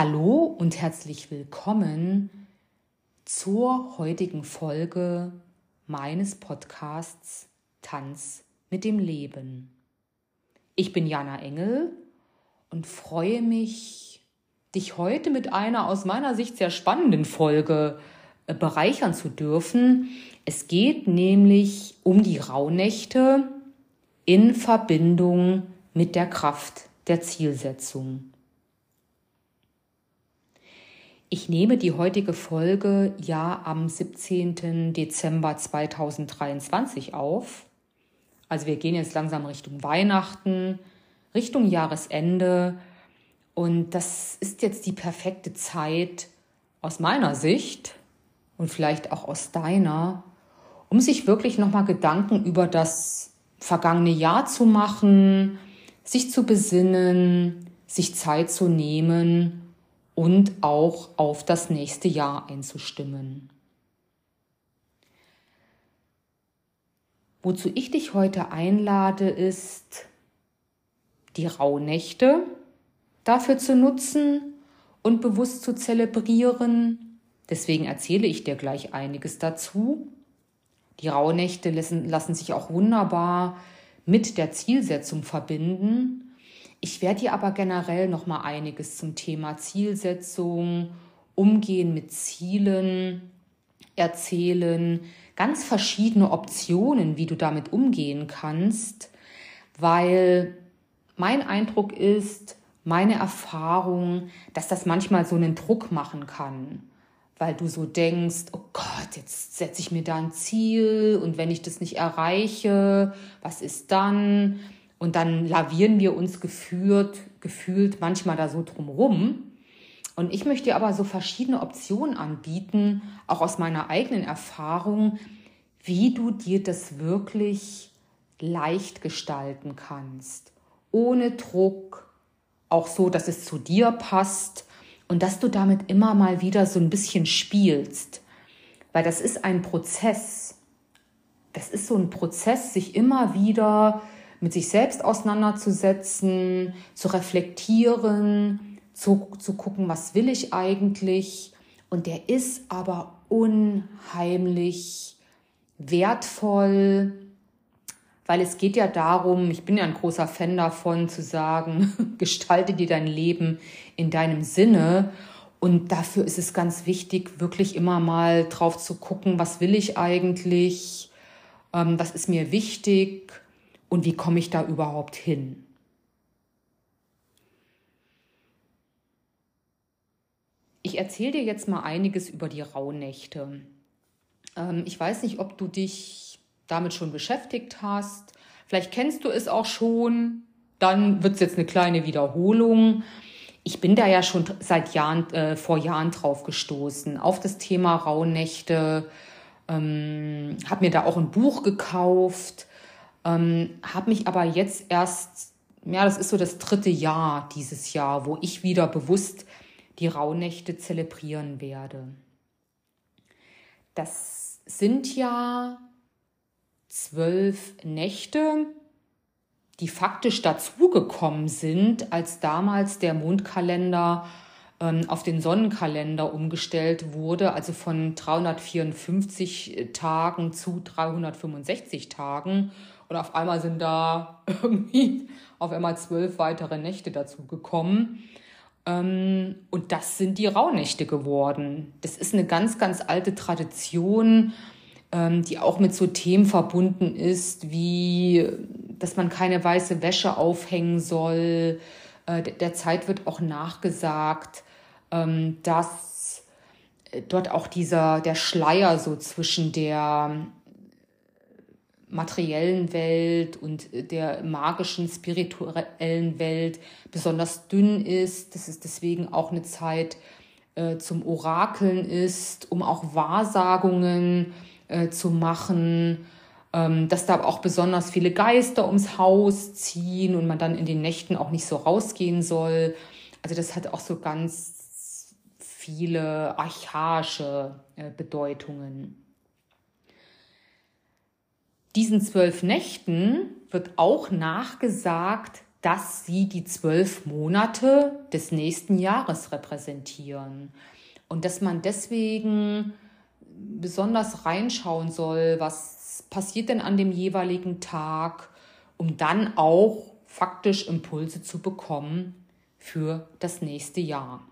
Hallo und herzlich willkommen zur heutigen Folge meines Podcasts Tanz mit dem Leben. Ich bin Jana Engel und freue mich, dich heute mit einer aus meiner Sicht sehr spannenden Folge äh, bereichern zu dürfen. Es geht nämlich um die Rauhnächte in Verbindung mit der Kraft der Zielsetzung. Ich nehme die heutige Folge ja am 17. Dezember 2023 auf. Also wir gehen jetzt langsam Richtung Weihnachten, Richtung Jahresende. Und das ist jetzt die perfekte Zeit aus meiner Sicht und vielleicht auch aus deiner, um sich wirklich nochmal Gedanken über das vergangene Jahr zu machen, sich zu besinnen, sich Zeit zu nehmen und auch auf das nächste Jahr einzustimmen. Wozu ich dich heute einlade, ist, die Rauhnächte dafür zu nutzen und bewusst zu zelebrieren. Deswegen erzähle ich dir gleich einiges dazu. Die Rauhnächte lassen, lassen sich auch wunderbar mit der Zielsetzung verbinden ich werde dir aber generell noch mal einiges zum Thema Zielsetzung, Umgehen mit Zielen erzählen, ganz verschiedene Optionen, wie du damit umgehen kannst, weil mein Eindruck ist, meine Erfahrung, dass das manchmal so einen Druck machen kann, weil du so denkst, oh Gott, jetzt setze ich mir da ein Ziel und wenn ich das nicht erreiche, was ist dann? Und dann lavieren wir uns geführt, gefühlt manchmal da so drumrum. Und ich möchte dir aber so verschiedene Optionen anbieten, auch aus meiner eigenen Erfahrung, wie du dir das wirklich leicht gestalten kannst. Ohne Druck, auch so, dass es zu dir passt und dass du damit immer mal wieder so ein bisschen spielst. Weil das ist ein Prozess. Das ist so ein Prozess, sich immer wieder mit sich selbst auseinanderzusetzen, zu reflektieren, zu, zu gucken, was will ich eigentlich. Und der ist aber unheimlich wertvoll, weil es geht ja darum, ich bin ja ein großer Fan davon, zu sagen, gestalte dir dein Leben in deinem Sinne. Und dafür ist es ganz wichtig, wirklich immer mal drauf zu gucken, was will ich eigentlich, ähm, was ist mir wichtig und wie komme ich da überhaupt hin? Ich erzähle dir jetzt mal einiges über die Rauhnächte. Ähm, ich weiß nicht, ob du dich damit schon beschäftigt hast. Vielleicht kennst du es auch schon. Dann wird es jetzt eine kleine Wiederholung. Ich bin da ja schon seit Jahren, äh, vor Jahren drauf gestoßen, auf das Thema Rauhnächte. Ähm, habe mir da auch ein Buch gekauft ähm, habe mich aber jetzt erst, ja, das ist so das dritte Jahr dieses Jahr, wo ich wieder bewusst die Rauhnächte zelebrieren werde. Das sind ja zwölf Nächte, die faktisch dazugekommen sind, als damals der Mondkalender ähm, auf den Sonnenkalender umgestellt wurde, also von 354 Tagen zu 365 Tagen. Und auf einmal sind da irgendwie auf einmal zwölf weitere Nächte dazu gekommen. Ähm, und das sind die Rauhnächte geworden. Das ist eine ganz, ganz alte Tradition, ähm, die auch mit so Themen verbunden ist, wie, dass man keine weiße Wäsche aufhängen soll. Äh, der Zeit wird auch nachgesagt, ähm, dass dort auch dieser, der Schleier so zwischen der materiellen Welt und der magischen, spirituellen Welt besonders dünn ist, dass es deswegen auch eine Zeit äh, zum Orakeln ist, um auch Wahrsagungen äh, zu machen, ähm, dass da auch besonders viele Geister ums Haus ziehen und man dann in den Nächten auch nicht so rausgehen soll. Also das hat auch so ganz viele archaische äh, Bedeutungen diesen zwölf Nächten wird auch nachgesagt, dass sie die zwölf Monate des nächsten Jahres repräsentieren. Und dass man deswegen besonders reinschauen soll, was passiert denn an dem jeweiligen Tag, um dann auch faktisch Impulse zu bekommen für das nächste Jahr.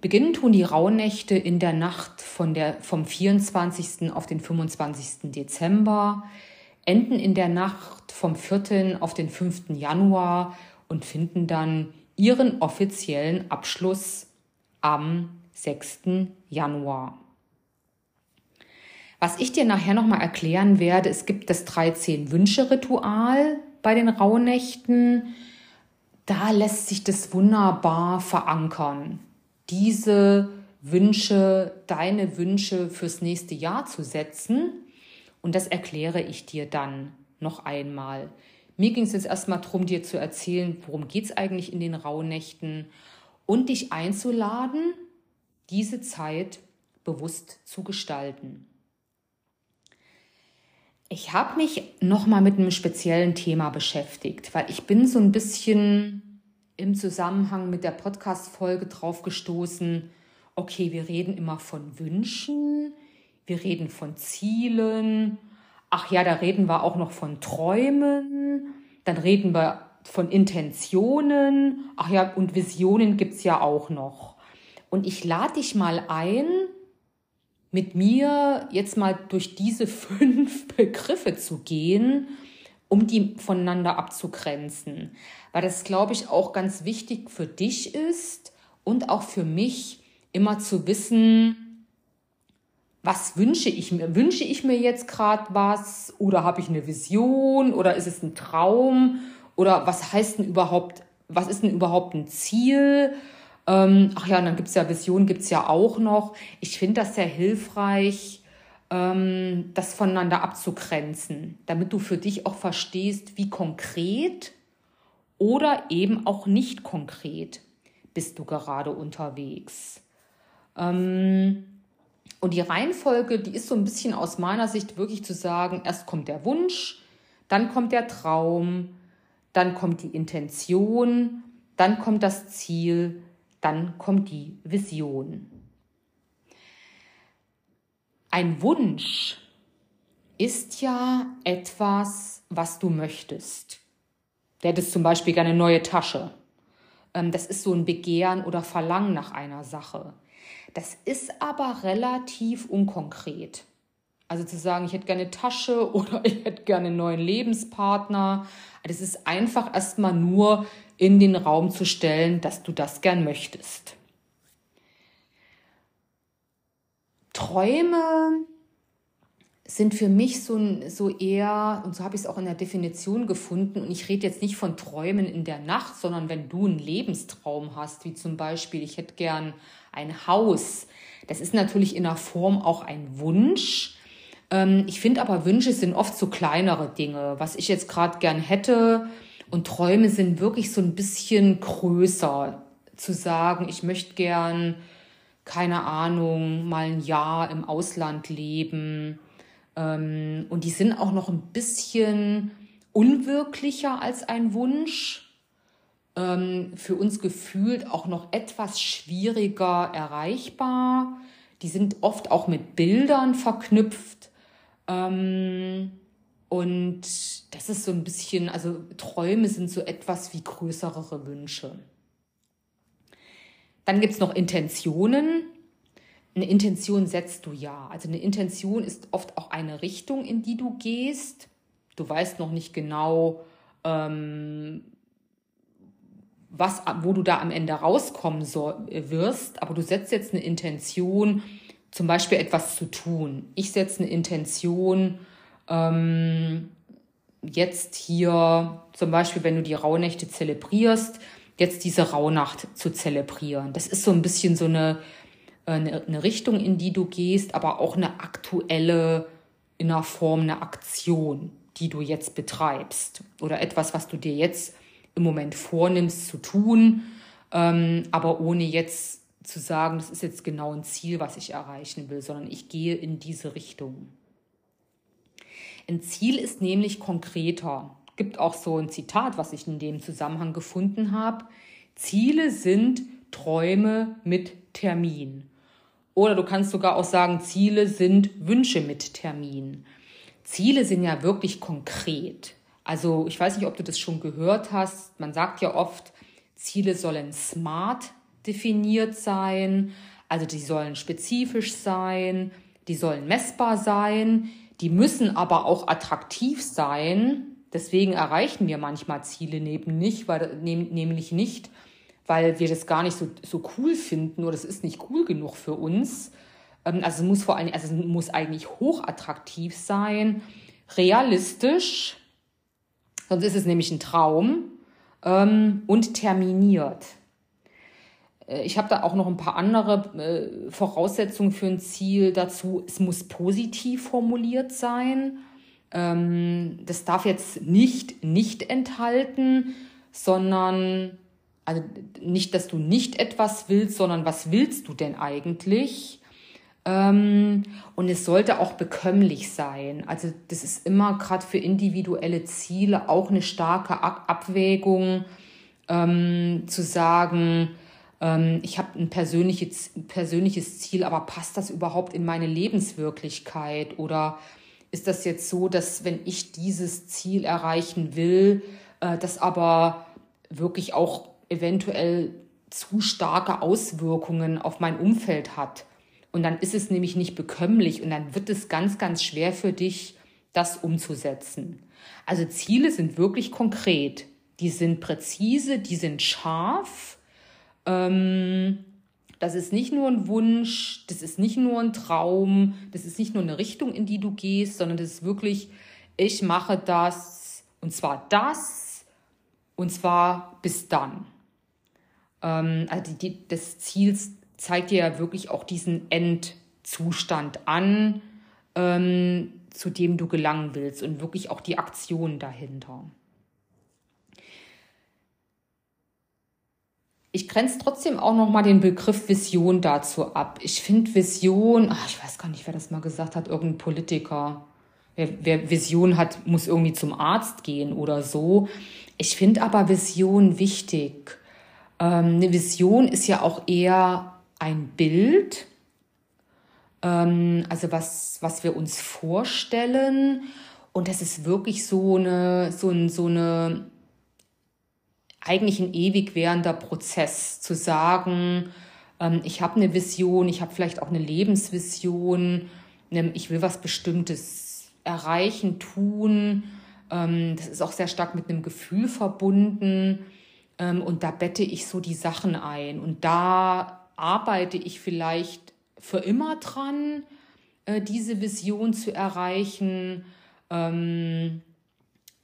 Beginnen tun die Rauhnächte in der Nacht von der, vom 24. auf den 25. Dezember, enden in der Nacht vom 4. auf den 5. Januar und finden dann ihren offiziellen Abschluss am 6. Januar. Was ich dir nachher nochmal erklären werde, es gibt das 13-Wünsche-Ritual bei den Rauhnächten. Da lässt sich das wunderbar verankern. Diese Wünsche, deine Wünsche fürs nächste Jahr zu setzen. Und das erkläre ich dir dann noch einmal. Mir ging es jetzt erstmal darum, dir zu erzählen, worum geht es eigentlich in den Rauhnächten und dich einzuladen, diese Zeit bewusst zu gestalten. Ich habe mich nochmal mit einem speziellen Thema beschäftigt, weil ich bin so ein bisschen im Zusammenhang mit der Podcast-Folge drauf gestoßen, okay, wir reden immer von Wünschen, wir reden von Zielen, ach ja, da reden wir auch noch von Träumen, dann reden wir von Intentionen, ach ja, und Visionen gibt's ja auch noch. Und ich lade dich mal ein, mit mir jetzt mal durch diese fünf Begriffe zu gehen, um die voneinander abzugrenzen. Weil das, glaube ich, auch ganz wichtig für dich ist und auch für mich, immer zu wissen, was wünsche ich mir? Wünsche ich mir jetzt gerade was oder habe ich eine Vision oder ist es ein Traum oder was heißt denn überhaupt, was ist denn überhaupt ein Ziel? Ähm, ach ja, und dann gibt es ja Visionen, gibt es ja auch noch. Ich finde das sehr hilfreich, ähm, das voneinander abzugrenzen, damit du für dich auch verstehst, wie konkret oder eben auch nicht konkret bist du gerade unterwegs. Ähm, und die Reihenfolge, die ist so ein bisschen aus meiner Sicht wirklich zu sagen, erst kommt der Wunsch, dann kommt der Traum, dann kommt die Intention, dann kommt das Ziel, dann kommt die Vision. Ein Wunsch ist ja etwas, was du möchtest. Du hättest zum Beispiel gerne eine neue Tasche. Ähm, das ist so ein Begehren oder Verlangen nach einer Sache. Das ist aber relativ unkonkret. Also zu sagen, ich hätte gerne eine Tasche oder ich hätte gerne einen neuen Lebenspartner. Das ist einfach erstmal nur in den Raum zu stellen, dass du das gern möchtest. Träume sind für mich so, so eher, und so habe ich es auch in der Definition gefunden, und ich rede jetzt nicht von Träumen in der Nacht, sondern wenn du einen Lebenstraum hast, wie zum Beispiel, ich hätte gern ein Haus. Das ist natürlich in der Form auch ein Wunsch. Ähm, ich finde aber, Wünsche sind oft so kleinere Dinge. Was ich jetzt gerade gern hätte, und Träume sind wirklich so ein bisschen größer. Zu sagen, ich möchte gern, keine Ahnung, mal ein Jahr im Ausland leben. Ähm, und die sind auch noch ein bisschen unwirklicher als ein Wunsch. Ähm, für uns gefühlt auch noch etwas schwieriger erreichbar. Die sind oft auch mit Bildern verknüpft. Ähm, und das ist so ein bisschen, also Träume sind so etwas wie größere Wünsche. Dann gibt es noch Intentionen. Eine Intention setzt du ja. Also eine Intention ist oft auch eine Richtung, in die du gehst. Du weißt noch nicht genau, ähm, was, wo du da am Ende rauskommen soll, wirst, aber du setzt jetzt eine Intention, zum Beispiel etwas zu tun. Ich setze eine Intention, ähm, jetzt hier zum Beispiel, wenn du die Rauhnächte zelebrierst, jetzt diese Rauhnacht zu zelebrieren. Das ist so ein bisschen so eine, äh, eine, eine Richtung, in die du gehst, aber auch eine aktuelle, in einer Form eine Aktion, die du jetzt betreibst oder etwas, was du dir jetzt im Moment vornimmst zu tun, ähm, aber ohne jetzt zu sagen, das ist jetzt genau ein Ziel, was ich erreichen will, sondern ich gehe in diese Richtung. Ein Ziel ist nämlich konkreter. Gibt auch so ein Zitat, was ich in dem Zusammenhang gefunden habe. Ziele sind Träume mit Termin. Oder du kannst sogar auch sagen, Ziele sind Wünsche mit Termin. Ziele sind ja wirklich konkret. Also ich weiß nicht, ob du das schon gehört hast. Man sagt ja oft, Ziele sollen smart definiert sein. Also die sollen spezifisch sein, die sollen messbar sein, die müssen aber auch attraktiv sein. Deswegen erreichen wir manchmal Ziele neben nicht, weil, nämlich nicht, weil wir das gar nicht so, so cool finden oder es ist nicht cool genug für uns. Ähm, also es muss vor allem, also es muss eigentlich hochattraktiv sein, realistisch, sonst ist es nämlich ein Traum ähm, und terminiert. Äh, ich habe da auch noch ein paar andere äh, Voraussetzungen für ein Ziel dazu. Es muss positiv formuliert sein. Ähm, das darf jetzt nicht nicht enthalten, sondern also nicht, dass du nicht etwas willst, sondern was willst du denn eigentlich? Ähm, und es sollte auch bekömmlich sein. Also das ist immer gerade für individuelle Ziele auch eine starke Abwägung ähm, zu sagen, ähm, ich habe ein persönliches, persönliches Ziel, aber passt das überhaupt in meine Lebenswirklichkeit? Oder ist das jetzt so, dass wenn ich dieses Ziel erreichen will, äh, das aber wirklich auch eventuell zu starke Auswirkungen auf mein Umfeld hat? Und dann ist es nämlich nicht bekömmlich und dann wird es ganz, ganz schwer für dich, das umzusetzen. Also Ziele sind wirklich konkret, die sind präzise, die sind scharf. Ähm, das ist nicht nur ein Wunsch, das ist nicht nur ein Traum, das ist nicht nur eine Richtung, in die du gehst, sondern das ist wirklich, ich mache das und zwar das und zwar bis dann. Ähm, also die, die, das Ziel zeigt dir ja wirklich auch diesen Endzustand an, ähm, zu dem du gelangen willst und wirklich auch die Aktion dahinter. Ich grenze trotzdem auch noch mal den Begriff Vision dazu ab. Ich finde Vision, ach, ich weiß gar nicht, wer das mal gesagt hat, irgendein Politiker. Wer, wer Vision hat, muss irgendwie zum Arzt gehen oder so. Ich finde aber Vision wichtig. Ähm, eine Vision ist ja auch eher ein Bild, ähm, also was, was wir uns vorstellen. Und das ist wirklich so eine, so, ein, so eine, eigentlich ein ewig währender Prozess, zu sagen, ähm, ich habe eine Vision, ich habe vielleicht auch eine Lebensvision, ähm, ich will was Bestimmtes erreichen, tun. Ähm, das ist auch sehr stark mit einem Gefühl verbunden. Und da bette ich so die Sachen ein. Und da arbeite ich vielleicht für immer dran, äh, diese Vision zu erreichen.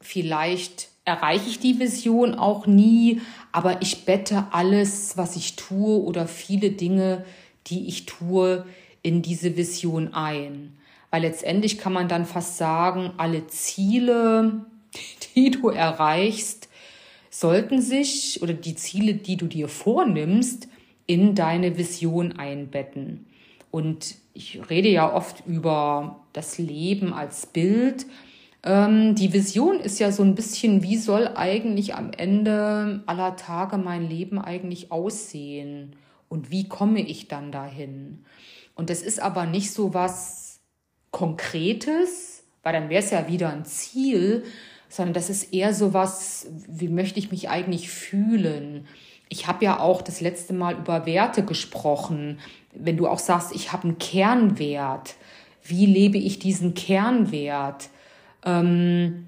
Vielleicht erreiche ich die Vision auch nie, aber ich bette alles, was ich tue oder viele Dinge, die ich tue, in diese Vision ein. Weil letztendlich kann man dann fast sagen, alle Ziele, die du erreichst, sollten sich oder die Ziele, die du dir vornimmst, in deine Vision einbetten. Und ich rede ja oft über das Leben als Bild. Ähm, die Vision ist ja so ein bisschen, wie soll eigentlich am Ende aller Tage mein Leben eigentlich aussehen? Und wie komme ich dann dahin? Und das ist aber nicht so was Konkretes, weil dann wäre es ja wieder ein Ziel, sondern das ist eher so was, wie möchte ich mich eigentlich fühlen? Ich habe ja auch das letzte Mal über Werte gesprochen. Wenn du auch sagst, ich habe einen Kernwert, wie lebe ich diesen Kernwert? Ähm,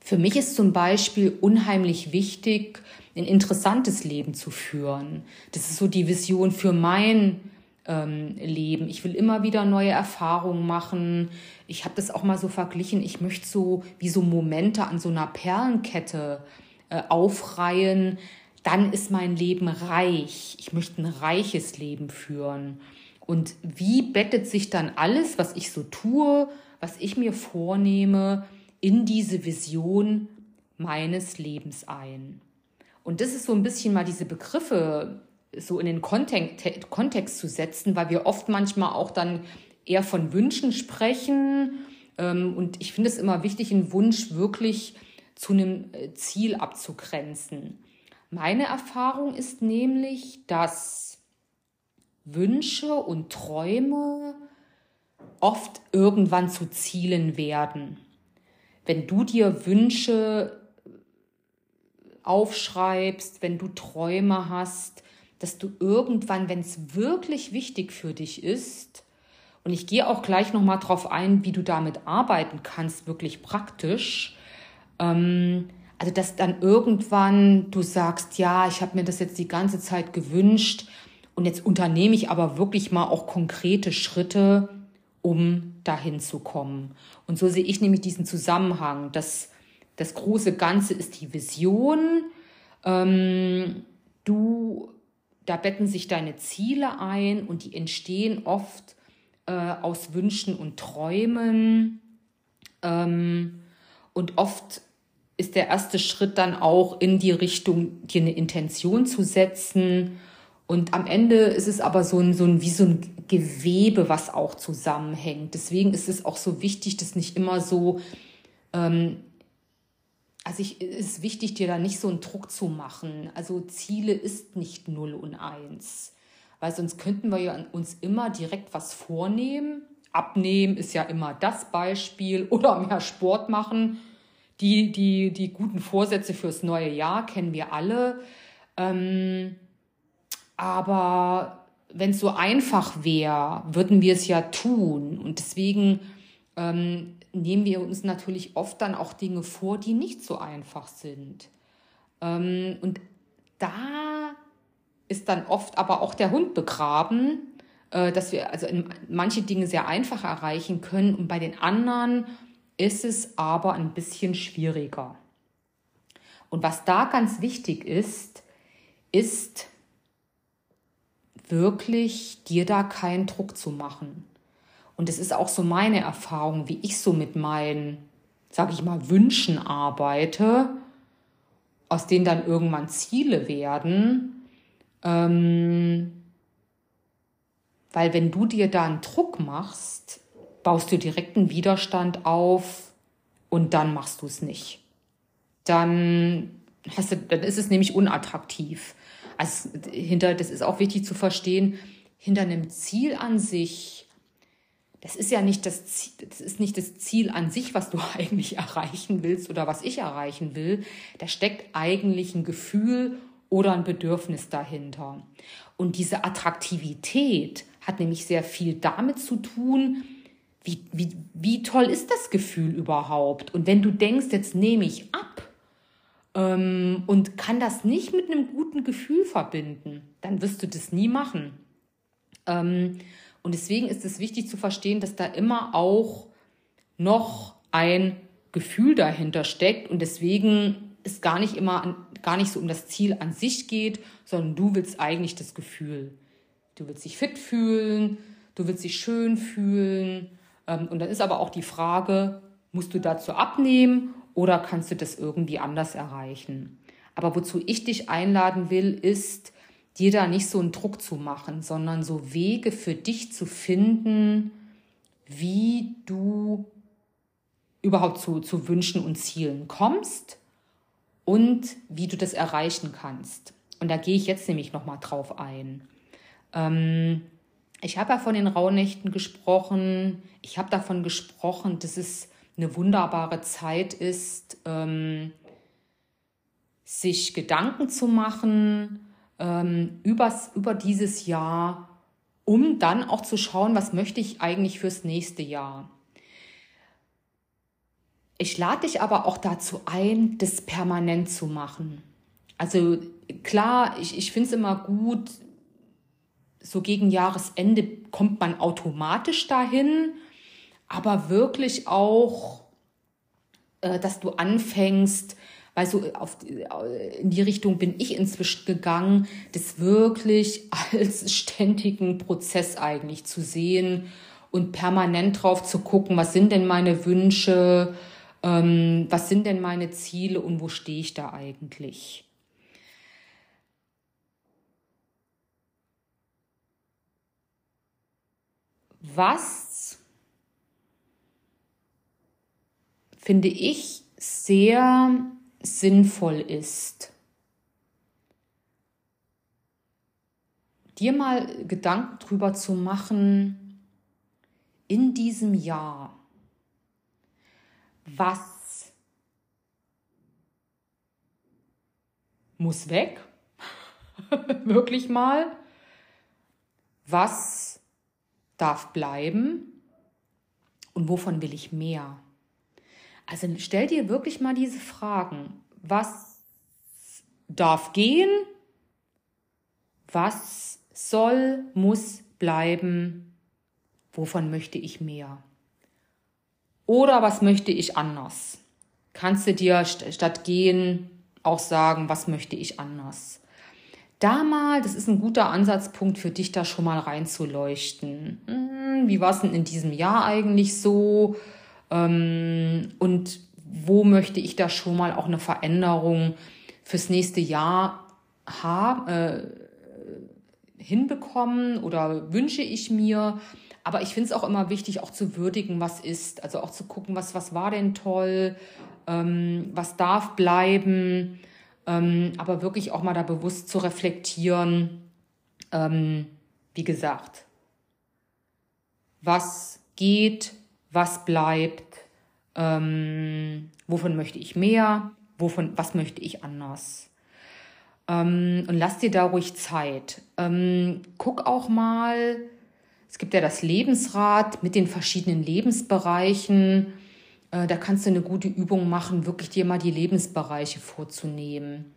für mich ist zum Beispiel unheimlich wichtig, ein interessantes Leben zu führen. Das ist so die Vision für mein ähm, Leben. Ich will immer wieder neue Erfahrungen machen. Ich habe das auch mal so verglichen. Ich möchte so wie so Momente an so einer Perlenkette äh, aufreihen, dann ist mein Leben reich. Ich möchte ein reiches Leben führen. Und wie bettet sich dann alles, was ich so tue, was ich mir vornehme, in diese Vision meines Lebens ein? Und das ist so ein bisschen mal diese Begriffe so in den Kontext, zu setzen, weil wir oft manchmal auch dann eher von Wünschen sprechen. Ähm, und ich finde es immer wichtig, einen Wunsch wirklich zu einem äh, Ziel abzugrenzen. Meine Erfahrung ist nämlich, dass Wünsche und Träume oft irgendwann zu Zielen werden. Wenn du dir Wünsche aufschreibst, wenn du Träume hast, dass du irgendwann, wenn es wirklich wichtig für dich ist, und ich gehe auch gleich nochmal drauf ein, wie du damit arbeiten kannst, wirklich praktisch, ähm, also dass dann irgendwann du sagst, ja, ich habe mir das jetzt die ganze Zeit gewünscht und jetzt unternehme ich aber wirklich mal auch konkrete Schritte, um dahin zu kommen. Und so sehe ich nämlich diesen Zusammenhang. Das, das große Ganze ist die Vision. Ähm, du, da betten sich deine Ziele ein und die entstehen oft äh, aus Wünschen und Träumen. Ähm, und oft ist der erste Schritt dann auch in die Richtung, dir eine Intention zu setzen. Und am Ende ist es aber so ein, so ein, wie so ein Gewebe, was auch zusammenhängt. Deswegen ist es auch so wichtig, dass nicht immer so, ähm, also ich, es ist wichtig, dir da nicht so einen Druck zu machen. Also Ziele ist nicht 0 und 1. Weil sonst könnten wir ja uns immer direkt was vornehmen. Abnehmen ist ja immer das Beispiel oder mehr Sport machen die, die, die guten Vorsätze fürs neue Jahr kennen wir alle. Ähm, aber wenn es so einfach wäre, würden wir es ja tun. Und deswegen ähm, nehmen wir uns natürlich oft dann auch Dinge vor, die nicht so einfach sind. Ähm, und da ist dann oft aber auch der Hund begraben, äh, dass wir also manche Dinge sehr einfach erreichen können und bei den anderen ist es aber ein bisschen schwieriger. Und was da ganz wichtig ist, ist wirklich dir da keinen Druck zu machen. Und es ist auch so meine Erfahrung, wie ich so mit meinen, sage ich mal, Wünschen arbeite, aus denen dann irgendwann Ziele werden. Ähm, weil wenn du dir da einen Druck machst, baust du direkt einen Widerstand auf und dann machst du es nicht. Dann hast du, dann ist es nämlich unattraktiv. Also hinter, das ist auch wichtig zu verstehen, hinter einem Ziel an sich, das ist ja nicht das Ziel, das ist nicht das Ziel an sich, was du eigentlich erreichen willst oder was ich erreichen will. Da steckt eigentlich ein Gefühl oder ein Bedürfnis dahinter. Und diese Attraktivität hat nämlich sehr viel damit zu tun, wie, wie, wie toll ist das Gefühl überhaupt? Und wenn du denkst, jetzt nehme ich ab ähm, und kann das nicht mit einem guten Gefühl verbinden, dann wirst du das nie machen. Ähm, und deswegen ist es wichtig zu verstehen, dass da immer auch noch ein Gefühl dahinter steckt und deswegen es gar nicht immer gar nicht so um das Ziel an sich geht, sondern du willst eigentlich das Gefühl. Du willst dich fit fühlen, du willst dich schön fühlen, ähm, und dann ist aber auch die Frage, musst du dazu abnehmen oder kannst du das irgendwie anders erreichen? Aber wozu ich dich einladen will, ist, dir da nicht so einen Druck zu machen, sondern so Wege für dich zu finden, wie du überhaupt zu, zu Wünschen und Zielen kommst und wie du das erreichen kannst. Und da gehe ich jetzt nämlich nochmal drauf ein. Ähm, ich habe ja von den Rauhnächten gesprochen. Ich habe davon gesprochen, dass es eine wunderbare Zeit ist, ähm, sich Gedanken zu machen ähm, übers, über dieses Jahr, um dann auch zu schauen, was möchte ich eigentlich fürs nächste Jahr. Ich lade dich aber auch dazu ein, das permanent zu machen. Also klar, ich, ich finde es immer gut, so gegen Jahresende kommt man automatisch dahin, aber wirklich auch, äh, dass du anfängst, weil so auf, in die Richtung bin ich inzwischen gegangen, das wirklich als ständigen Prozess eigentlich zu sehen und permanent drauf zu gucken, was sind denn meine Wünsche, ähm, was sind denn meine Ziele und wo stehe ich da eigentlich. was finde ich sehr sinnvoll ist, dir mal Gedanken drüber zu machen, in diesem Jahr, was muss weg, wirklich mal, was darf bleiben? Und wovon will ich mehr. Also stell dir wirklich mal diese Fragen. Was darf gehen? Was soll, muss bleiben? Wovon möchte ich mehr? Oder was möchte ich anders? Kannst du dir statt gehen auch sagen, was möchte ich anders? Da mal, das ist ein guter Ansatzpunkt für dich, da schon mal reinzuleuchten. Hm, wie war es denn in diesem Jahr eigentlich so? Ähm, und wo möchte ich da schon mal auch eine Veränderung fürs nächste Jahr haben, äh, hinbekommen oder wünsche ich mir? Aber ich finde es auch immer wichtig, auch zu würdigen, was ist. Also auch zu gucken, was, was war denn toll, ähm, was darf bleiben. Ähm, aber wirklich auch mal da bewusst zu reflektieren, ähm, wie gesagt, was geht, was bleibt, ähm, wovon möchte ich mehr, wovon, was möchte ich anders. Ähm, und lass dir da ruhig Zeit. Ähm, guck auch mal, es gibt ja das Lebensrad mit den verschiedenen Lebensbereichen. Äh, da kannst du eine gute Übung machen, wirklich dir mal die Lebensbereiche vorzunehmen.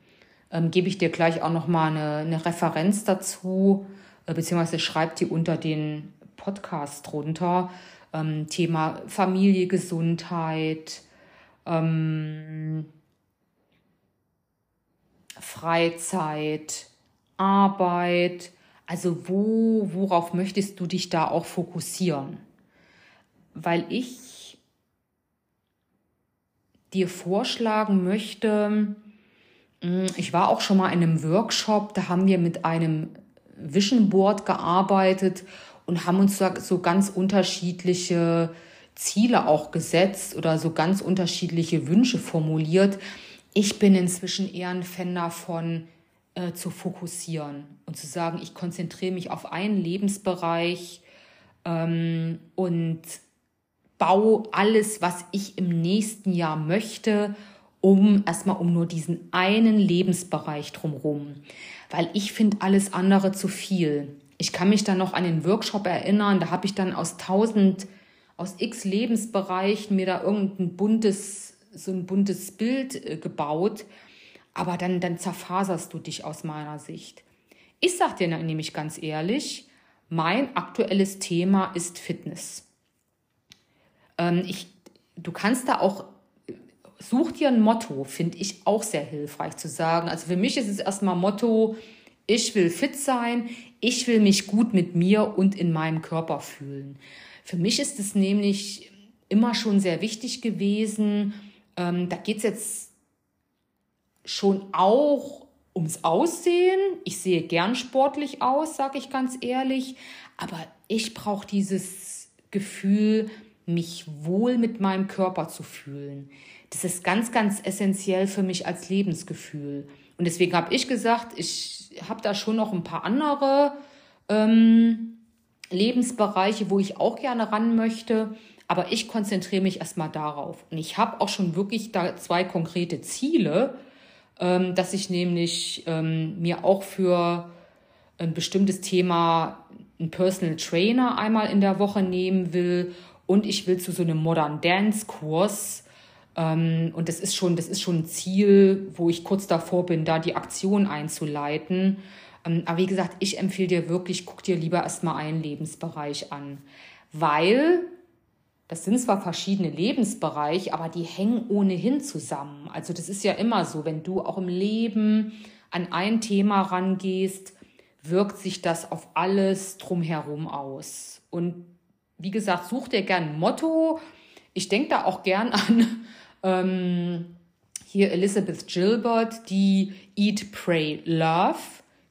Ähm, Gebe ich dir gleich auch noch mal eine, eine Referenz dazu, äh, beziehungsweise schreib die unter den Podcast drunter. Ähm, Thema Familie, Gesundheit, ähm, Freizeit, Arbeit. Also wo, worauf möchtest du dich da auch fokussieren? Weil ich dir vorschlagen möchte, hm, ich war auch schon mal in einem Workshop, da haben wir mit einem Vision Board gearbeitet und haben uns so ganz unterschiedliche Ziele auch gesetzt oder so ganz unterschiedliche Wünsche formuliert. Ich bin inzwischen eher ein Fan davon, äh, zu fokussieren und zu sagen, ich konzentriere mich auf einen Lebensbereich ähm, und baue alles, was ich im nächsten Jahr möchte, um erstmal um nur diesen einen Lebensbereich drumherum. Weil ich finde alles andere zu viel. Ich kann mich dann noch an den Workshop erinnern, da habe ich dann aus tausend, aus x Lebensbereichen mir da irgendein buntes, so ein buntes Bild äh, gebaut. Aber dann, dann zerfaserst du dich aus meiner Sicht. Ich sag dir nämlich ganz ehrlich, mein aktuelles Thema ist Fitness. Ähm, ich, du kannst da auch, such dir ein Motto, finde ich auch sehr hilfreich zu sagen. Also für mich ist es erstmal Motto, ich will fit sein, ich will mich gut mit mir und in meinem Körper fühlen. Für mich ist es nämlich immer schon sehr wichtig gewesen. Ähm, da geht es jetzt schon auch ums Aussehen. Ich sehe gern sportlich aus, sage ich ganz ehrlich. Aber ich brauche dieses Gefühl, mich wohl mit meinem Körper zu fühlen. Das ist ganz, ganz essentiell für mich als Lebensgefühl. Und deswegen habe ich gesagt, ich habe da schon noch ein paar andere ähm, Lebensbereiche, wo ich auch gerne ran möchte. Aber ich konzentriere mich erstmal darauf. Und ich habe auch schon wirklich da zwei konkrete Ziele, ähm, dass ich nämlich ähm, mir auch für ein bestimmtes Thema einen Personal Trainer einmal in der Woche nehmen will. Und ich will zu so einem Modern Dance Kurs und das ist schon, das ist schon ein Ziel, wo ich kurz davor bin, da die Aktion einzuleiten. Ähm, aber wie gesagt, ich empfehle dir wirklich, guck dir lieber erstmal einen Lebensbereich an. Weil das sind zwar verschiedene Lebensbereiche, aber die hängen ohnehin zusammen. Also das ist ja immer so, wenn du auch im Leben an ein Thema rangehst, wirkt sich das auf alles drumherum aus. Und wie gesagt, such dir gern ein Motto. Ich denke da auch gern an ähm, hier Elizabeth Gilbert, die Eat, Pray, Love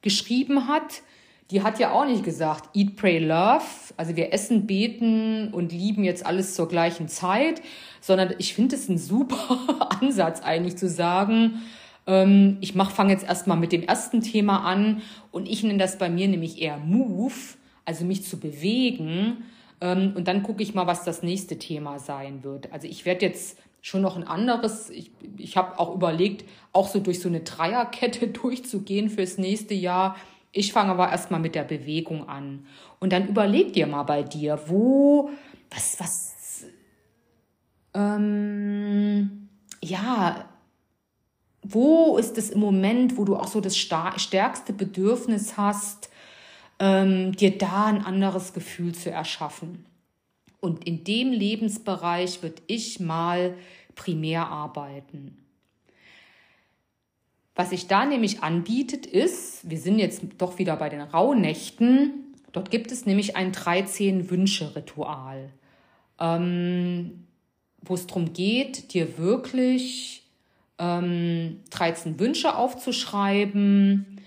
geschrieben hat. die hat ja auch nicht gesagt, eat, pray, love. Also wir essen, beten und lieben jetzt alles zur gleichen Zeit, sondern ich finde es ein super Ansatz eigentlich zu sagen, ähm, ich fange jetzt erstmal mit dem ersten Thema an und ich nenne das bei mir nämlich eher Move, also mich zu bewegen. Ähm, und dann gucke ich mal, was das nächste Thema sein wird. Also ich werde jetzt schon noch ein anderes. Ich, ich habe auch überlegt, auch so durch so eine Dreierkette durchzugehen fürs nächste Jahr. Ich fange aber erstmal mit der Bewegung an. Und dann überleg dir mal bei dir, wo, was, was, ähm, ja, wo ist es im Moment, wo du auch so das stärkste Bedürfnis hast, ähm, dir da ein anderes Gefühl zu erschaffen? Und in dem Lebensbereich würde ich mal primär arbeiten. Was sich da nämlich anbietet, ist, wir sind jetzt doch wieder bei den Rauhnächten, dort gibt es nämlich ein 13-Wünsche-Ritual, ähm, wo es darum geht, dir wirklich ähm, 13 Wünsche aufzuschreiben.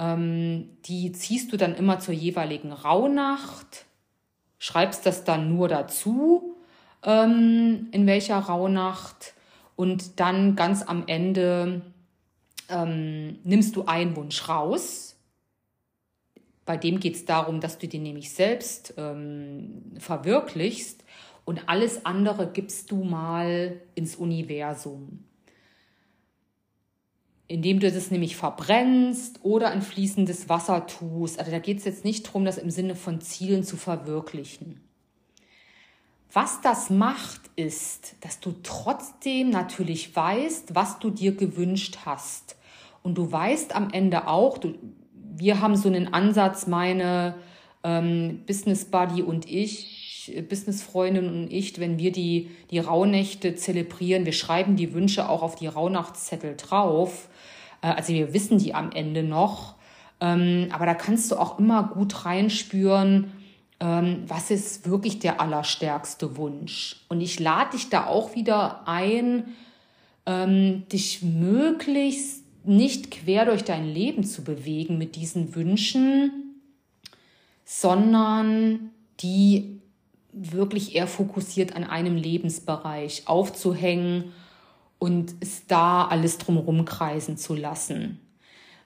Ähm, die ziehst du dann immer zur jeweiligen Rauhnacht schreibst das dann nur dazu, ähm, in welcher Rauhnacht. Und dann ganz am Ende ähm, nimmst du einen Wunsch raus. Bei dem geht es darum, dass du den nämlich selbst ähm, verwirklichst. Und alles andere gibst du mal ins Universum indem du das nämlich verbrennst oder in fließendes Wasser tust. Also da geht es jetzt nicht darum, das im Sinne von Zielen zu verwirklichen. Was das macht, ist, dass du trotzdem natürlich weißt, was du dir gewünscht hast. Und du weißt am Ende auch, du, wir haben so einen Ansatz, meine ähm, Business Buddy und ich, Business Freundin und ich, wenn wir die, die Rauhnächte zelebrieren, wir schreiben die Wünsche auch auf die Rauhnachtszettel drauf äh, also wir wissen die am Ende noch. Ähm, aber da kannst du auch immer gut reinspüren, ähm, was ist wirklich der allerstärkste Wunsch. Und ich lade dich da auch wieder ein, ähm, dich möglichst nicht quer durch dein Leben zu bewegen mit diesen Wünschen, sondern die wirklich eher fokussiert an einem Lebensbereich aufzuhängen und es da alles drumherum kreisen zu lassen.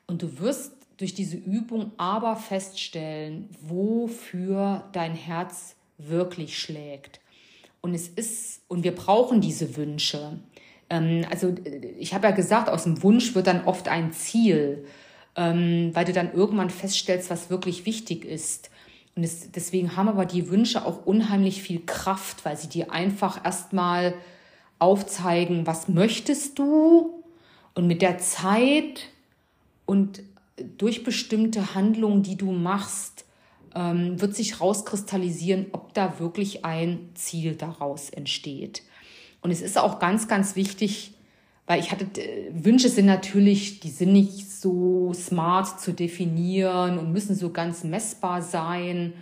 Und du wirst durch diese Übung aber feststellen, wofür dein Herz wirklich schlägt. Und es ist, und wir brauchen diese Wünsche. Ähm, also ich habe ja gesagt, aus dem Wunsch wird dann oft ein Ziel, ähm, weil du dann irgendwann feststellst, was wirklich wichtig ist. Und es, deswegen haben aber die Wünsche auch unheimlich viel Kraft, weil sie dir einfach erstmal aufzeigen, was möchtest du und mit der Zeit und durch bestimmte Handlungen, die du machst, ähm, wird sich rauskristallisieren, ob da wirklich ein Ziel daraus entsteht. Und es ist auch ganz, ganz wichtig, weil ich hatte, äh, Wünsche sind natürlich, die sind nicht so smart zu definieren und müssen so ganz messbar sein.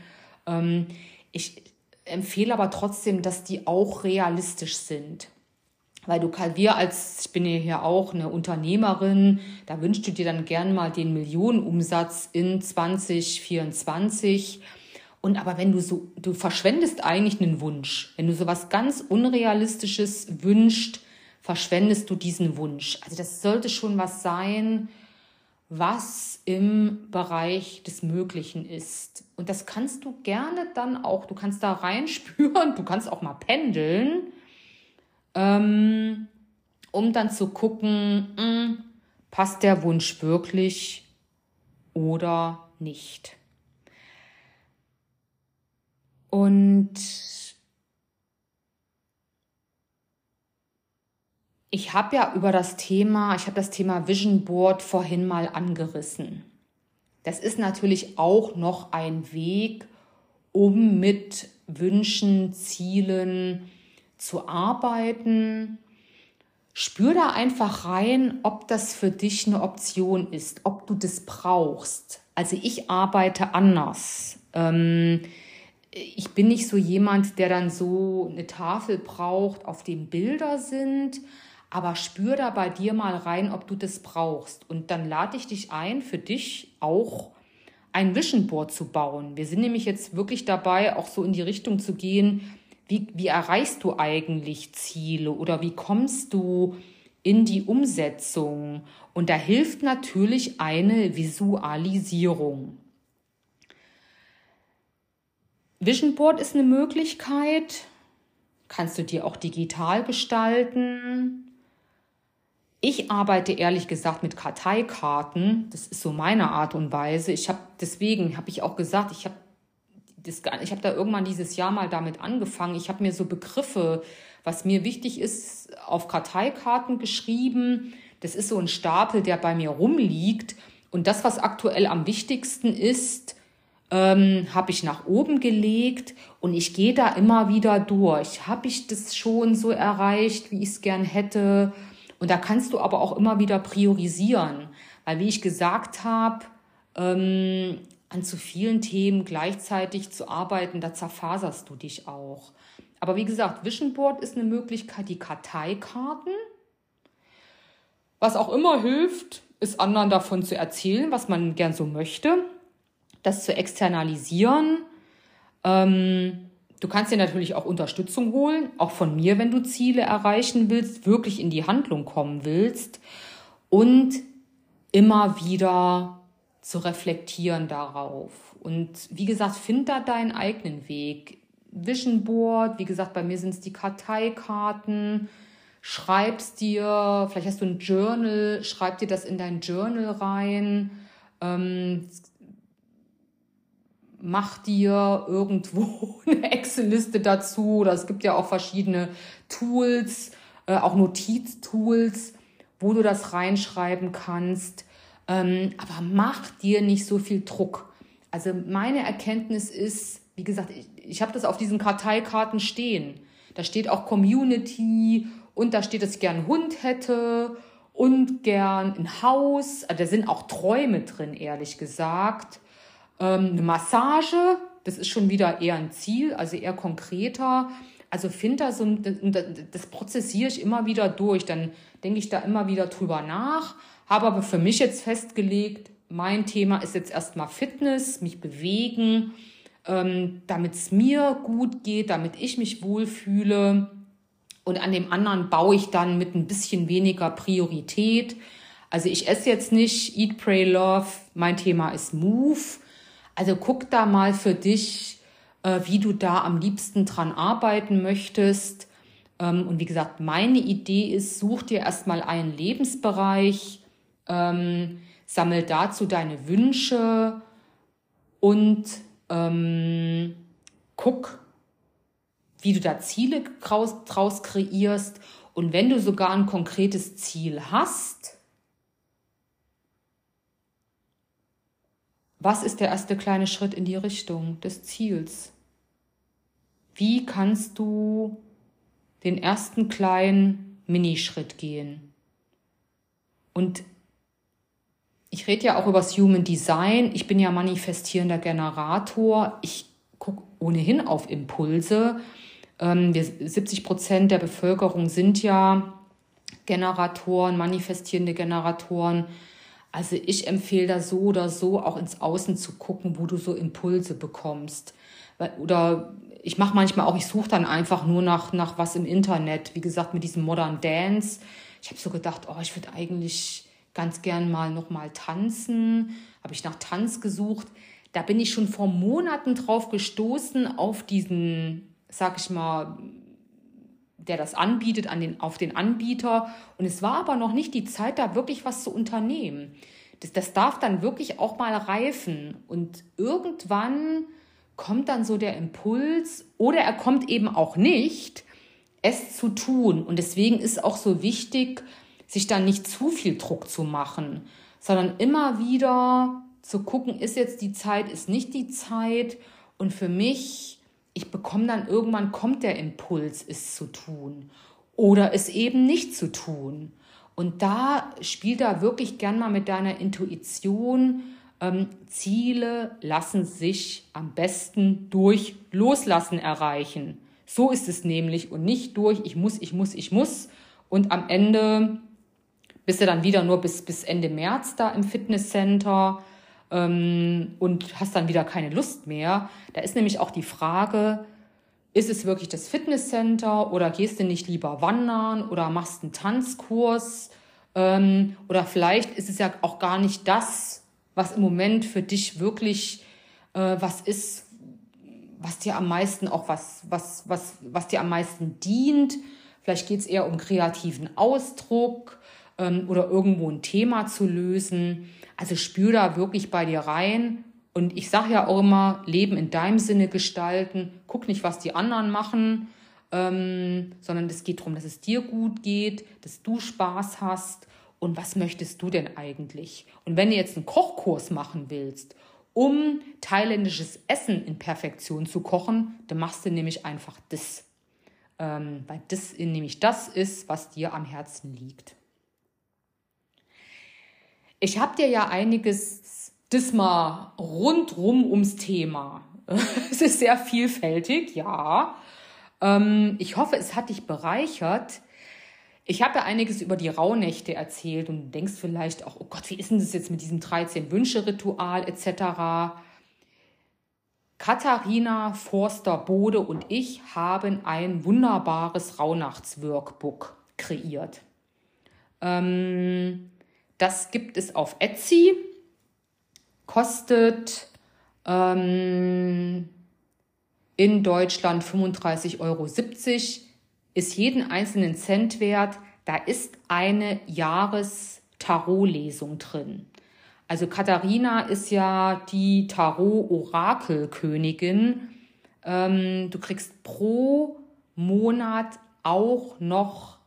Ähm, ich empfehle aber trotzdem, dass die auch realistisch sind weil du wir als, ich bin ja hier auch eine Unternehmerin, da wünschst du dir dann gern mal den Millionenumsatz in 2024. Und aber wenn du so, du verschwendest eigentlich einen Wunsch. Wenn du so was ganz Unrealistisches wünscht, verschwendest du diesen Wunsch. Also das sollte schon was sein, was im Bereich des Möglichen ist. Und das kannst du gerne dann auch, du kannst da reinspüren, du kannst auch mal pendeln ähm, um dann zu gucken, mh, hm, passt der Wunsch wirklich oder nicht. Und ich habe ja über das Thema, ich habe das Thema Vision Board vorhin mal angerissen. Das ist natürlich auch noch ein Weg, um mit Wünschen, Zielen, zu arbeiten. Spür da einfach rein, ob das für dich eine Option ist, ob du das brauchst. Also ich arbeite anders. Ähm, ich bin nicht so jemand, der dann so eine Tafel braucht, auf dem Bilder sind, aber spür da bei dir mal rein, ob du das brauchst. Und dann lade ich dich ein, für dich auch ein Vision Board zu bauen. Wir sind nämlich jetzt wirklich dabei, auch so in die Richtung zu gehen, wie, wie erreichst du eigentlich Ziele oder wie kommst du in die Umsetzung? Und da hilft natürlich eine Visualisierung. Vision Board ist eine Möglichkeit, kannst du dir auch digital gestalten. Ich arbeite ehrlich gesagt mit Karteikarten. Das ist so meine Art und Weise. Ich habe deswegen habe ich auch gesagt, ich habe ich habe da irgendwann dieses Jahr mal damit angefangen. Ich habe mir so Begriffe, was mir wichtig ist, auf Karteikarten geschrieben. Das ist so ein Stapel, der bei mir rumliegt. Und das, was aktuell am wichtigsten ist, ähm, habe ich nach oben gelegt und ich gehe da immer wieder durch. Habe ich das schon so erreicht, wie ich es gern hätte? Und da kannst du aber auch immer wieder priorisieren, weil wie ich gesagt habe, ähm, an zu vielen Themen gleichzeitig zu arbeiten, da zerfaserst du dich auch. Aber wie gesagt, Vision Board ist eine Möglichkeit, die Karteikarten. Was auch immer hilft, ist anderen davon zu erzählen, was man gern so möchte, das zu externalisieren. Ähm, du kannst dir natürlich auch Unterstützung holen, auch von mir, wenn du Ziele erreichen willst, wirklich in die Handlung kommen willst und immer wieder zu reflektieren darauf. Und wie gesagt, find da deinen eigenen Weg. Vision Board, wie gesagt, bei mir sind es die Karteikarten. Schreibst dir, vielleicht hast du ein Journal, schreib dir das in dein Journal rein. Ähm, mach dir irgendwo eine Excel-Liste dazu oder es gibt ja auch verschiedene Tools, äh, auch Notiztools, wo du das reinschreiben kannst. Ähm, aber mach dir nicht so viel Druck. Also meine Erkenntnis ist, wie gesagt, ich, ich habe das auf diesen Karteikarten stehen. Da steht auch Community und da steht, dass ich gern einen Hund hätte und gern ein Haus. Also da sind auch Träume drin, ehrlich gesagt. Ähm, eine Massage, das ist schon wieder eher ein Ziel, also eher konkreter. Also finde da so, das prozessiere ich immer wieder durch. Dann denke ich da immer wieder drüber nach, habe aber für mich jetzt festgelegt, mein Thema ist jetzt erstmal Fitness, mich bewegen, ähm, damit es mir gut geht, damit ich mich wohlfühle. Und an dem anderen baue ich dann mit ein bisschen weniger Priorität. Also ich esse jetzt nicht Eat, Pray, Love. Mein Thema ist Move. Also guck da mal für dich, äh, wie du da am liebsten dran arbeiten möchtest. Ähm, und wie gesagt, meine Idee ist, such dir erstmal einen Lebensbereich, ähm, sammel dazu deine Wünsche und ähm, guck, wie du da Ziele draus, draus kreierst. Und wenn du sogar ein konkretes Ziel hast, Was ist der erste kleine Schritt in die Richtung des Ziels? Wie kannst du den ersten kleinen Minischritt gehen? Und ich rede ja auch über das Human Design. Ich bin ja manifestierender Generator. Ich gucke ohnehin auf Impulse. Ähm, wir, 70 Prozent der Bevölkerung sind ja Generatoren, manifestierende Generatoren. Also ich empfehle da so oder so auch ins Außen zu gucken, wo du so Impulse bekommst. Oder ich mache manchmal auch, ich suche dann einfach nur nach, nach was im Internet. Wie gesagt, mit diesem Modern Dance. Ich habe so gedacht, oh, ich würde eigentlich ganz gern mal nochmal tanzen. Habe ich nach Tanz gesucht. Da bin ich schon vor Monaten drauf gestoßen auf diesen, sag ich mal, der das anbietet, an den, auf den Anbieter. Und es war aber noch nicht die Zeit, da wirklich was zu unternehmen. Das, das darf dann wirklich auch mal reifen. Und irgendwann kommt dann so der Impuls oder er kommt eben auch nicht, es zu tun. Und deswegen ist auch so wichtig, sich dann nicht zu viel Druck zu machen, sondern immer wieder zu gucken, ist jetzt die Zeit, ist nicht die Zeit. Und für mich ich bekomme dann irgendwann kommt der Impuls, es zu tun oder es eben nicht zu tun. Und da spielt da wirklich gern mal mit deiner Intuition. Ähm, Ziele lassen sich am besten durch Loslassen erreichen. So ist es nämlich und nicht durch ich muss, ich muss, ich muss. Und am Ende bist du dann wieder nur bis, bis Ende März da im Fitnesscenter ähm, und hast dann wieder keine Lust mehr. Da ist nämlich auch die Frage, ist es wirklich das Fitnesscenter oder gehst du nicht lieber wandern oder machst einen Tanzkurs? Ähm, oder vielleicht ist es ja auch gar nicht das, was im Moment für dich wirklich äh, was ist, was dir am meisten auch was, was, was, was dir am meisten dient. Vielleicht geht es eher um kreativen Ausdruck ähm, oder irgendwo ein Thema zu lösen. Also spür da wirklich bei dir rein. Und ich sage ja auch immer, Leben in deinem Sinne gestalten. Guck nicht, was die anderen machen, ähm, sondern es geht darum, dass es dir gut geht, dass du Spaß hast. Und was möchtest du denn eigentlich? Und wenn du jetzt einen Kochkurs machen willst, um thailändisches Essen in Perfektion zu kochen, dann machst du nämlich einfach das. Ähm, weil das nämlich das ist, was dir am Herzen liegt. Ich habe dir ja einiges diesmal rundrum ums Thema. es ist sehr vielfältig, ja. Ähm, ich hoffe, es hat dich bereichert. Ich habe ja einiges über die Rauhnächte erzählt und du denkst vielleicht auch, oh Gott, wie ist denn das jetzt mit diesem 13-Wünsche-Ritual etc. Katharina Forster-Bode und ich haben ein wunderbares Rauhnachtsworkbook kreiert. Ähm, das gibt es auf Etsy, kostet ähm, in Deutschland 35,70 Euro, ist jeden einzelnen Cent wert. Da ist eine Jahres-Tarot-Lesung drin. Also Katharina ist ja die Tarot-Orakelkönigin. Ähm, du kriegst pro Monat auch noch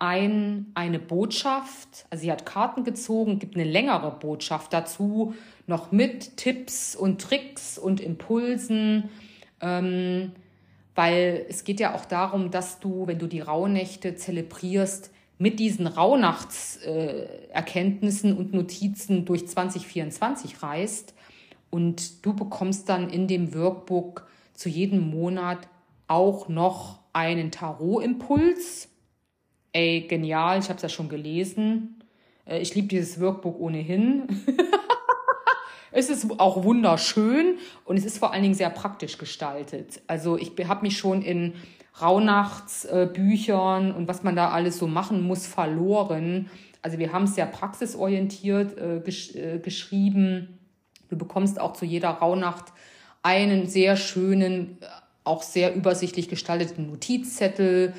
ein, eine Botschaft, also sie hat Karten gezogen, gibt eine längere Botschaft dazu, noch mit Tipps und Tricks und Impulsen, ähm, weil es geht ja auch darum, dass du, wenn du die Rauhnächte zelebrierst, mit diesen Rauhnachtserkenntnissen äh, und Notizen durch 2024 reist und du bekommst dann in dem Workbook zu jedem Monat auch noch einen Tarot-Impuls ey, genial, ich habe es ja schon gelesen. Äh, ich liebe dieses Workbook ohnehin. es ist auch wunderschön und es ist vor allen Dingen sehr praktisch gestaltet. Also ich habe mich schon in Rauhnachtsbüchern und was man da alles so machen muss verloren. Also wir haben es sehr praxisorientiert äh, gesch äh, geschrieben. Du bekommst auch zu jeder Rauhnacht einen sehr schönen, auch sehr übersichtlich gestalteten Notizzettel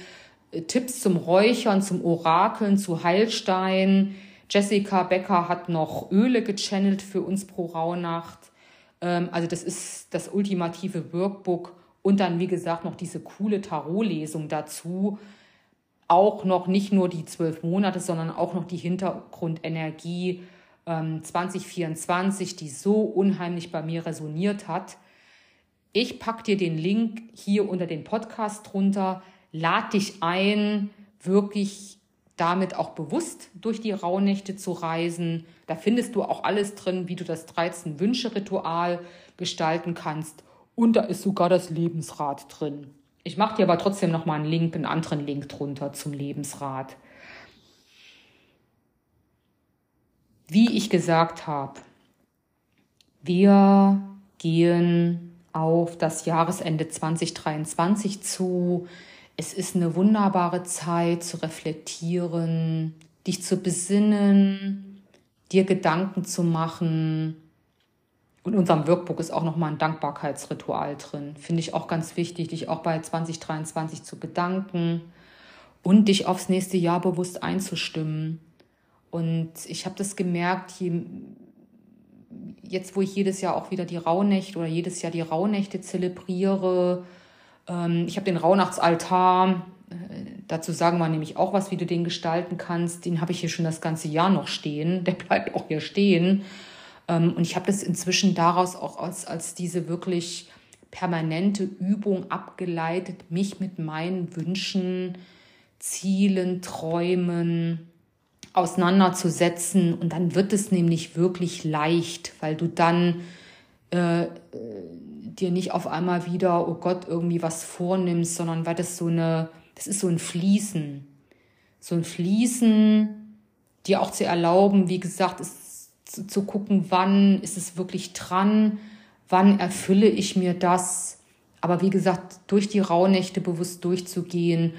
Tipps zum Räuchern, zum Orakeln, zu Heilstein. Jessica Becker hat noch Öle gechannelt für uns pro Rauhnacht. Ähm, also das ist das ultimative Workbook und dann, wie gesagt, noch diese coole Tarotlesung dazu. Auch noch nicht nur die zwölf Monate, sondern auch noch die Hintergrundenergie 2024, ähm, die so unheimlich bei mir resoniert hat. Ich pack dir den Link hier unter den Podcast drunter lad dich ein, wirklich damit auch bewusst durch die Rauhnächte zu reisen. Da findest du auch alles drin, wie du das 13 Wünsche Ritual gestalten kannst und da ist sogar das Lebensrad drin. Ich mache dir aber trotzdem noch mal einen Link, einen anderen Link drunter zum Lebensrad. Wie ich gesagt habe, wir gehen auf das Jahresende 2023 zu. Es ist eine wunderbare Zeit zu reflektieren, dich zu besinnen, dir Gedanken zu machen. Und in unserem Workbook ist auch nochmal ein Dankbarkeitsritual drin. Finde ich auch ganz wichtig, dich auch bei 2023 zu bedanken und dich aufs nächste Jahr bewusst einzustimmen. Und ich habe das gemerkt, jetzt wo ich jedes Jahr auch wieder die Rauhnächte oder jedes Jahr die Rauhnächte zelebriere, ich habe den Rauhnachtsaltar. Äh, dazu sagen wir nämlich auch was, wie du den gestalten kannst. Den habe ich hier schon das ganze Jahr noch stehen. Der bleibt auch hier stehen. Ähm, und ich habe das inzwischen daraus auch als, als diese wirklich permanente Übung abgeleitet, mich mit meinen Wünschen, Zielen, Träumen auseinanderzusetzen. Und dann wird es nämlich wirklich leicht, weil du dann äh, dir nicht auf einmal wieder, oh Gott, irgendwie was vornimmst, sondern weil das so eine, das ist so ein Fließen. So ein Fließen, dir auch zu erlauben, wie gesagt, es zu, zu gucken, wann ist es wirklich dran, wann erfülle ich mir das. Aber wie gesagt, durch die Rauhnächte bewusst durchzugehen,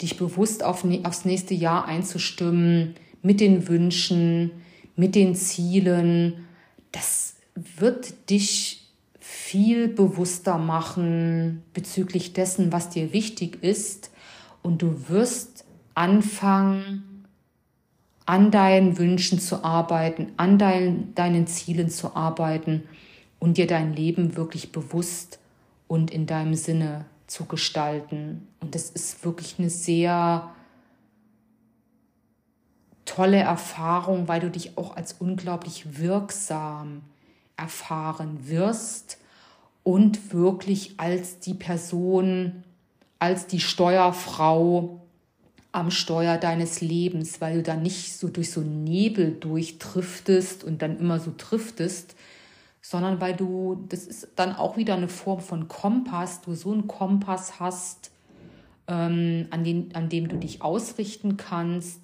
dich bewusst auf, aufs nächste Jahr einzustimmen, mit den Wünschen, mit den Zielen, das wird dich viel bewusster machen bezüglich dessen, was dir wichtig ist. Und du wirst anfangen, an deinen Wünschen zu arbeiten, an dein, deinen Zielen zu arbeiten und dir dein Leben wirklich bewusst und in deinem Sinne zu gestalten. Und das ist wirklich eine sehr tolle Erfahrung, weil du dich auch als unglaublich wirksam erfahren wirst und wirklich als die Person, als die Steuerfrau am Steuer deines Lebens, weil du da nicht so durch so Nebel durchtriftest und dann immer so triftest, sondern weil du, das ist dann auch wieder eine Form von Kompass, du so einen Kompass hast, ähm, an, den, an dem du dich ausrichten kannst.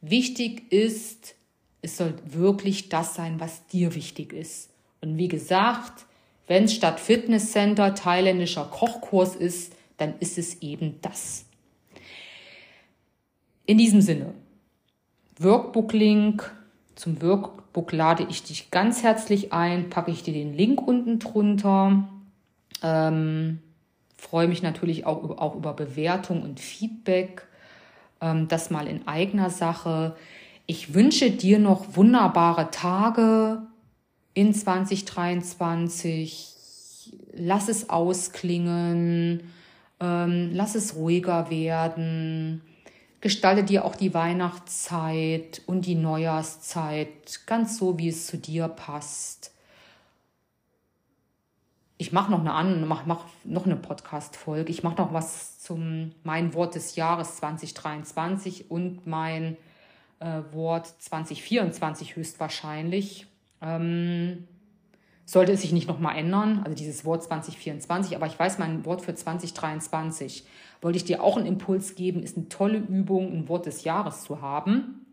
Wichtig ist, es soll wirklich das sein, was dir wichtig ist. Und wie gesagt, wenn es statt Fitnesscenter thailändischer Kochkurs ist, dann ist es eben das. In diesem Sinne, Workbook-Link. Zum Workbook lade ich dich ganz herzlich ein, packe ich dir den Link unten drunter. Ähm, freue mich natürlich auch, auch über Bewertung und Feedback. Ähm, das mal in eigener Sache. Ich wünsche dir noch wunderbare Tage in 2023. Lass es ausklingen. Ähm, lass es ruhiger werden Gestalte dir auch die Weihnachtszeit und die Neujahrszeit ganz so, wie es zu dir passt. Ich mache noch eine an, mach, mach noch eine Podcast-Folge. Ich mache noch was zum mein Wort des Jahres 2023 und mein äh, Wort 2024 höchstwahrscheinlich. Ähm, sollte es sich nicht nochmal ändern, also dieses Wort 2024, aber ich weiß mein Wort für 2023 wollte ich dir auch einen Impuls geben, ist eine tolle Übung, ein Wort des Jahres zu haben.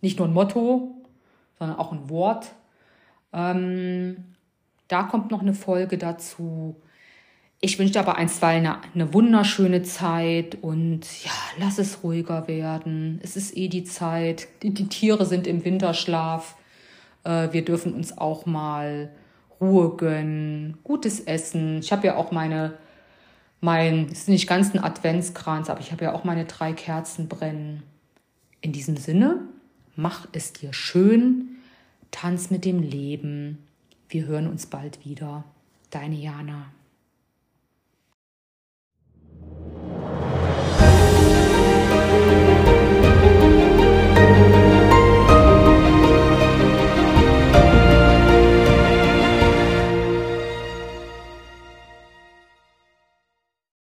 Nicht nur ein Motto, sondern auch ein Wort. Ähm, da kommt noch eine Folge dazu. Ich wünsche dir aber einstweilen eine, eine wunderschöne Zeit und ja, lass es ruhiger werden. Es ist eh die Zeit. Die, die Tiere sind im Winterschlaf. Äh, wir dürfen uns auch mal Ruhe gönnen, gutes Essen. Ich habe ja auch meine mein, es ist nicht ganz ein Adventskranz, aber ich habe ja auch meine drei Kerzen brennen. In diesem Sinne, mach es dir schön, tanz mit dem Leben. Wir hören uns bald wieder. Deine Jana.